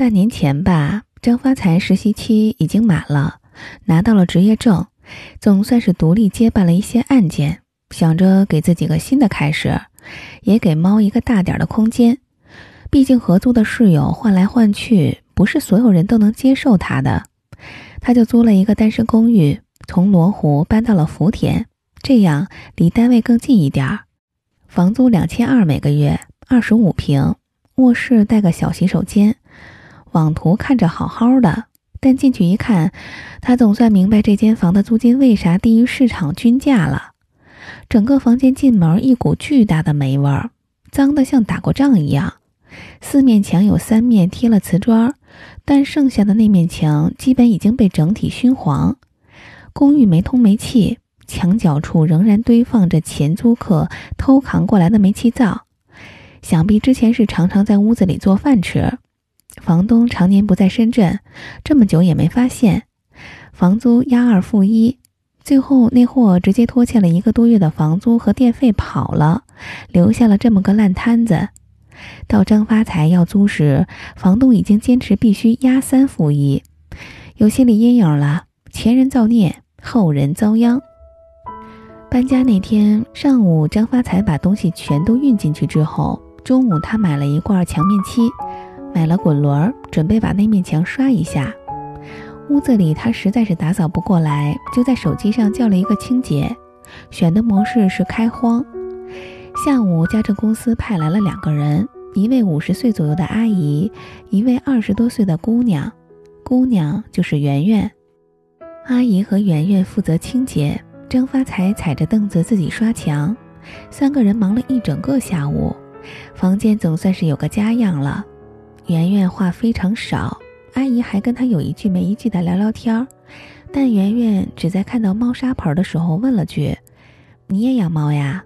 半年前吧，张发财实习期已经满了，拿到了执业证，总算是独立接办了一些案件，想着给自己个新的开始，也给猫一个大点的空间。毕竟合租的室友换来换去，不是所有人都能接受他的。他就租了一个单身公寓，从罗湖搬到了福田，这样离单位更近一点儿。房租两千二每个月，二十五平，卧室带个小洗手间。网图看着好好的，但进去一看，他总算明白这间房的租金为啥低于市场均价了。整个房间进门一股巨大的霉味儿，脏得像打过仗一样。四面墙有三面贴了瓷砖，但剩下的那面墙基本已经被整体熏黄。公寓没通煤气，墙角处仍然堆放着前租客偷扛过来的煤气灶，想必之前是常常在屋子里做饭吃。房东常年不在深圳，这么久也没发现。房租押二付一，最后那货直接拖欠了一个多月的房租和电费跑了，留下了这么个烂摊子。到张发财要租时，房东已经坚持必须押三付一，有心理阴影了。前人造孽，后人遭殃。搬家那天上午，张发财把东西全都运进去之后，中午他买了一罐墙面漆，买了滚轮，准备把那面墙刷一下。屋子里他实在是打扫不过来，就在手机上叫了一个清洁，选的模式是开荒。下午，家政公司派来了两个人，一位五十岁左右的阿姨，一位二十多岁的姑娘。姑娘就是圆圆。阿姨和圆圆负责清洁，张发财踩着凳子自己刷墙。三个人忙了一整个下午，房间总算是有个家样了。圆圆话非常少，阿姨还跟她有一句没一句的聊聊天儿，但圆圆只在看到猫砂盆的时候问了句：“你也养猫呀？”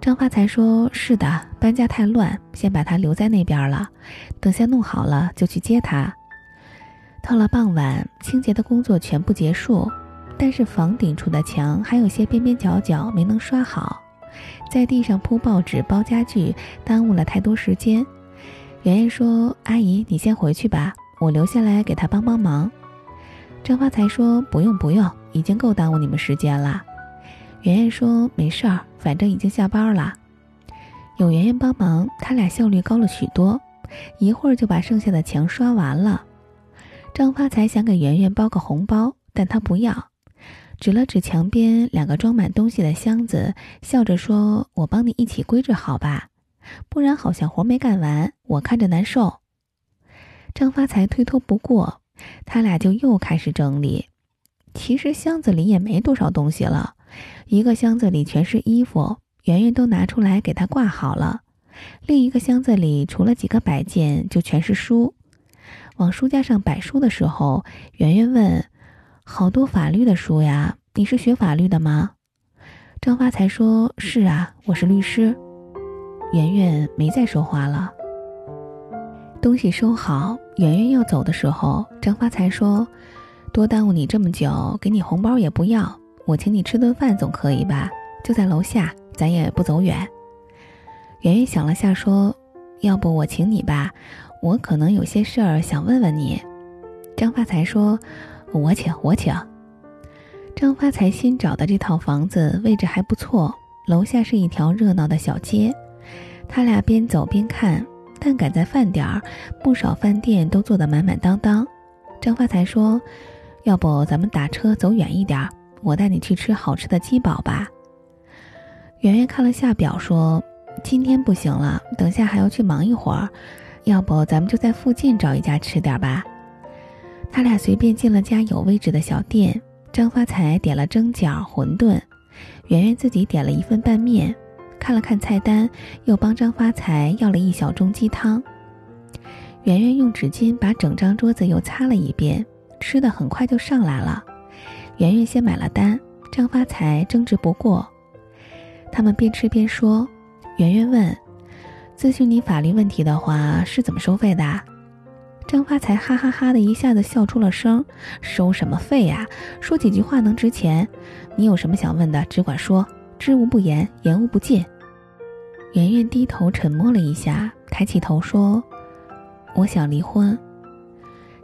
张发财说：“是的，搬家太乱，先把它留在那边了。等下弄好了就去接它。”到了傍晚，清洁的工作全部结束，但是房顶处的墙还有些边边角角没能刷好，在地上铺报纸、包家具，耽误了太多时间。圆圆说：“阿姨，你先回去吧，我留下来给他帮帮忙。”张发财说：“不用不用，已经够耽误你们时间了。”圆圆说：“没事儿，反正已经下班了，有圆圆帮忙，他俩效率高了许多，一会儿就把剩下的墙刷完了。”张发财想给圆圆包个红包，但他不要，指了指墙边两个装满东西的箱子，笑着说：“我帮你一起归置好吧，不然好像活没干完，我看着难受。”张发财推脱不过，他俩就又开始整理。其实箱子里也没多少东西了。一个箱子里全是衣服，圆圆都拿出来给他挂好了。另一个箱子里除了几个摆件，就全是书。往书架上摆书的时候，圆圆问：“好多法律的书呀，你是学法律的吗？”张发财说：“是啊，我是律师。”圆圆没再说话了。东西收好，圆圆要走的时候，张发财说：“多耽误你这么久，给你红包也不要。”我请你吃顿饭总可以吧？就在楼下，咱也不走远。圆圆想了下，说：“要不我请你吧，我可能有些事儿想问问你。”张发财说：“我请，我请。”张发财新找的这套房子位置还不错，楼下是一条热闹的小街。他俩边走边看，但赶在饭点儿，不少饭店都坐得满满当当。张发财说：“要不咱们打车走远一点。”我带你去吃好吃的鸡煲吧。圆圆看了下表，说：“今天不行了，等下还要去忙一会儿，要不咱们就在附近找一家吃点吧。”他俩随便进了家有位置的小店，张发财点了蒸饺、馄饨，圆圆自己点了一份拌面，看了看菜单，又帮张发财要了一小盅鸡汤。圆圆用纸巾把整张桌子又擦了一遍，吃的很快就上来了。圆圆先买了单，张发财争执不过。他们边吃边说。圆圆问：“咨询你法律问题的话是怎么收费的？”张发财哈哈哈的一下子笑出了声：“收什么费呀？说几句话能值钱？你有什么想问的，只管说，知无不言，言无不尽。”圆圆低头沉默了一下，抬起头说：“我想离婚。”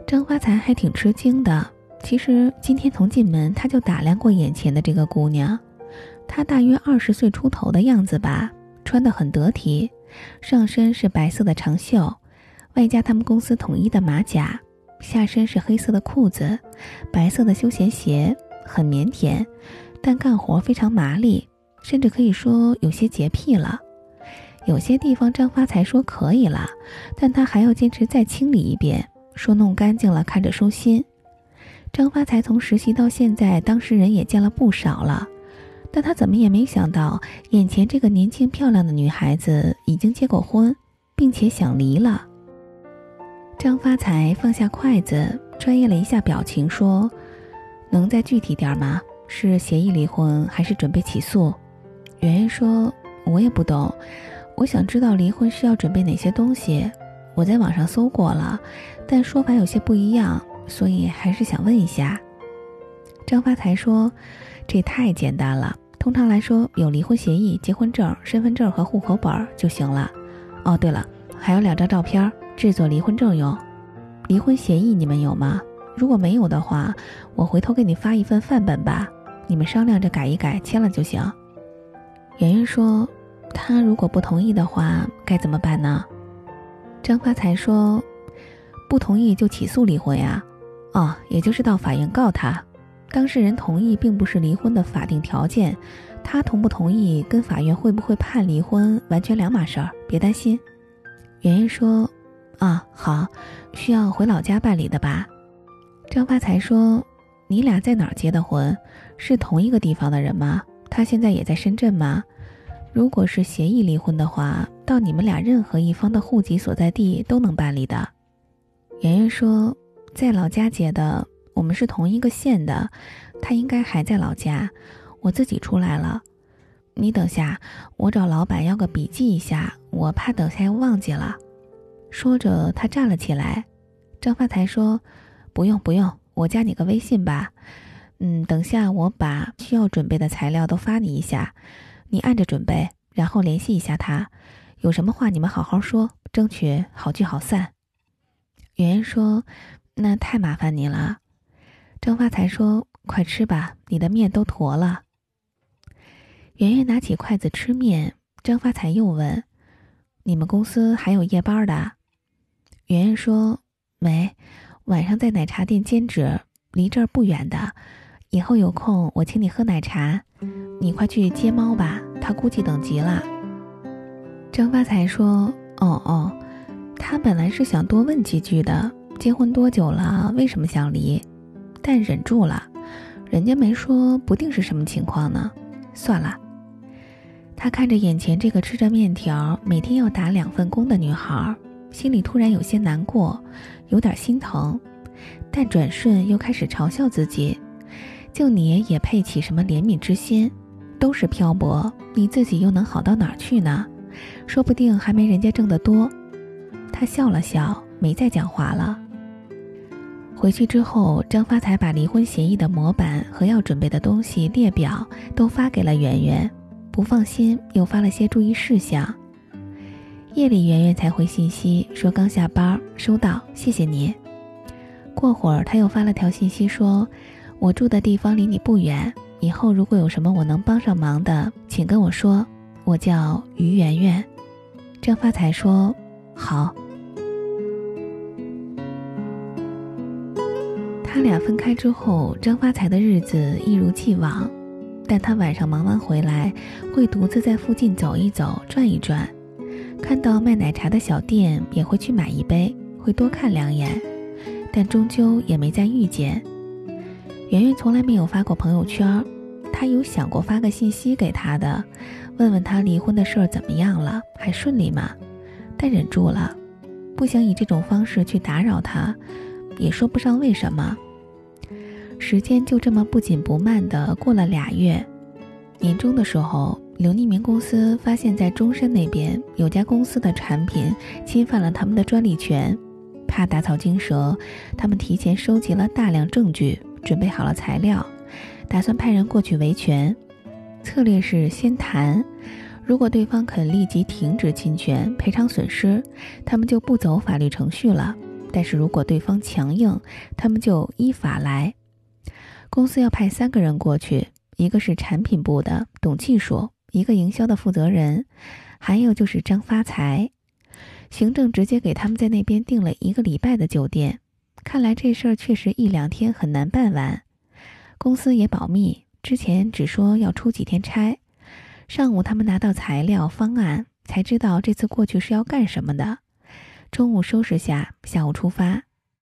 张发财还挺吃惊的。其实今天从进门他就打量过眼前的这个姑娘，她大约二十岁出头的样子吧，穿得很得体，上身是白色的长袖，外加他们公司统一的马甲，下身是黑色的裤子，白色的休闲鞋，很腼腆，但干活非常麻利，甚至可以说有些洁癖了。有些地方张发财说可以了，但他还要坚持再清理一遍，说弄干净了看着舒心。张发财从实习到现在，当事人也见了不少了，但他怎么也没想到，眼前这个年轻漂亮的女孩子已经结过婚，并且想离了。张发财放下筷子，专业了一下表情，说：“能再具体点吗？是协议离婚，还是准备起诉？”圆圆说：“我也不懂，我想知道离婚需要准备哪些东西。我在网上搜过了，但说法有些不一样。”所以还是想问一下，张发财说：“这太简单了，通常来说有离婚协议、结婚证、身份证和户口本就行了。哦，对了，还有两张照片，制作离婚证用。离婚协议你们有吗？如果没有的话，我回头给你发一份范本吧，你们商量着改一改，签了就行。”圆圆说：“他如果不同意的话，该怎么办呢？”张发财说：“不同意就起诉离婚呀。”哦，也就是到法院告他，当事人同意并不是离婚的法定条件，他同不同意跟法院会不会判离婚完全两码事儿，别担心。圆圆说：“啊，好，需要回老家办理的吧？”张发财说：“你俩在哪儿结的婚？是同一个地方的人吗？他现在也在深圳吗？如果是协议离婚的话，到你们俩任何一方的户籍所在地都能办理的。”圆圆说。在老家结的，我们是同一个县的，他应该还在老家，我自己出来了。你等下，我找老板要个笔记一下，我怕等下又忘记了。说着，他站了起来。张发财说：“不用不用，我加你个微信吧。嗯，等下我把需要准备的材料都发你一下，你按着准备，然后联系一下他，有什么话你们好好说，争取好聚好散。”圆圆说。那太麻烦你了，张发财说：“快吃吧，你的面都坨了。”圆圆拿起筷子吃面，张发财又问：“你们公司还有夜班的？”圆圆说：“没，晚上在奶茶店兼职，离这儿不远的。以后有空我请你喝奶茶，你快去接猫吧，它估计等急了。”张发财说：“哦哦，他本来是想多问几句的。”结婚多久了？为什么想离？但忍住了，人家没说，不定是什么情况呢。算了。他看着眼前这个吃着面条、每天要打两份工的女孩，心里突然有些难过，有点心疼，但转瞬又开始嘲笑自己：就你也配起什么怜悯之心？都是漂泊，你自己又能好到哪儿去呢？说不定还没人家挣得多。他笑了笑，没再讲话了。回去之后，张发财把离婚协议的模板和要准备的东西列表都发给了圆圆，不放心又发了些注意事项。夜里，圆圆才回信息说刚下班，收到，谢谢你。过会儿他又发了条信息说，我住的地方离你不远，以后如果有什么我能帮上忙的，请跟我说。我叫于圆圆。张发财说好。他俩分开之后，张发财的日子一如既往，但他晚上忙完回来，会独自在附近走一走、转一转，看到卖奶茶的小店也会去买一杯，会多看两眼，但终究也没再遇见。圆圆从来没有发过朋友圈，他有想过发个信息给他的，问问他离婚的事儿怎么样了，还顺利吗？但忍住了，不想以这种方式去打扰他。也说不上为什么，时间就这么不紧不慢的过了俩月。年终的时候，刘匿名公司发现，在中山那边有家公司的产品侵犯了他们的专利权，怕打草惊蛇，他们提前收集了大量证据，准备好了材料，打算派人过去维权。策略是先谈，如果对方肯立即停止侵权、赔偿损失，他们就不走法律程序了。但是如果对方强硬，他们就依法来。公司要派三个人过去，一个是产品部的懂技术，一个营销的负责人，还有就是张发财。行政直接给他们在那边订了一个礼拜的酒店。看来这事儿确实一两天很难办完。公司也保密，之前只说要出几天差。上午他们拿到材料方案，才知道这次过去是要干什么的。中午收拾下，下午出发。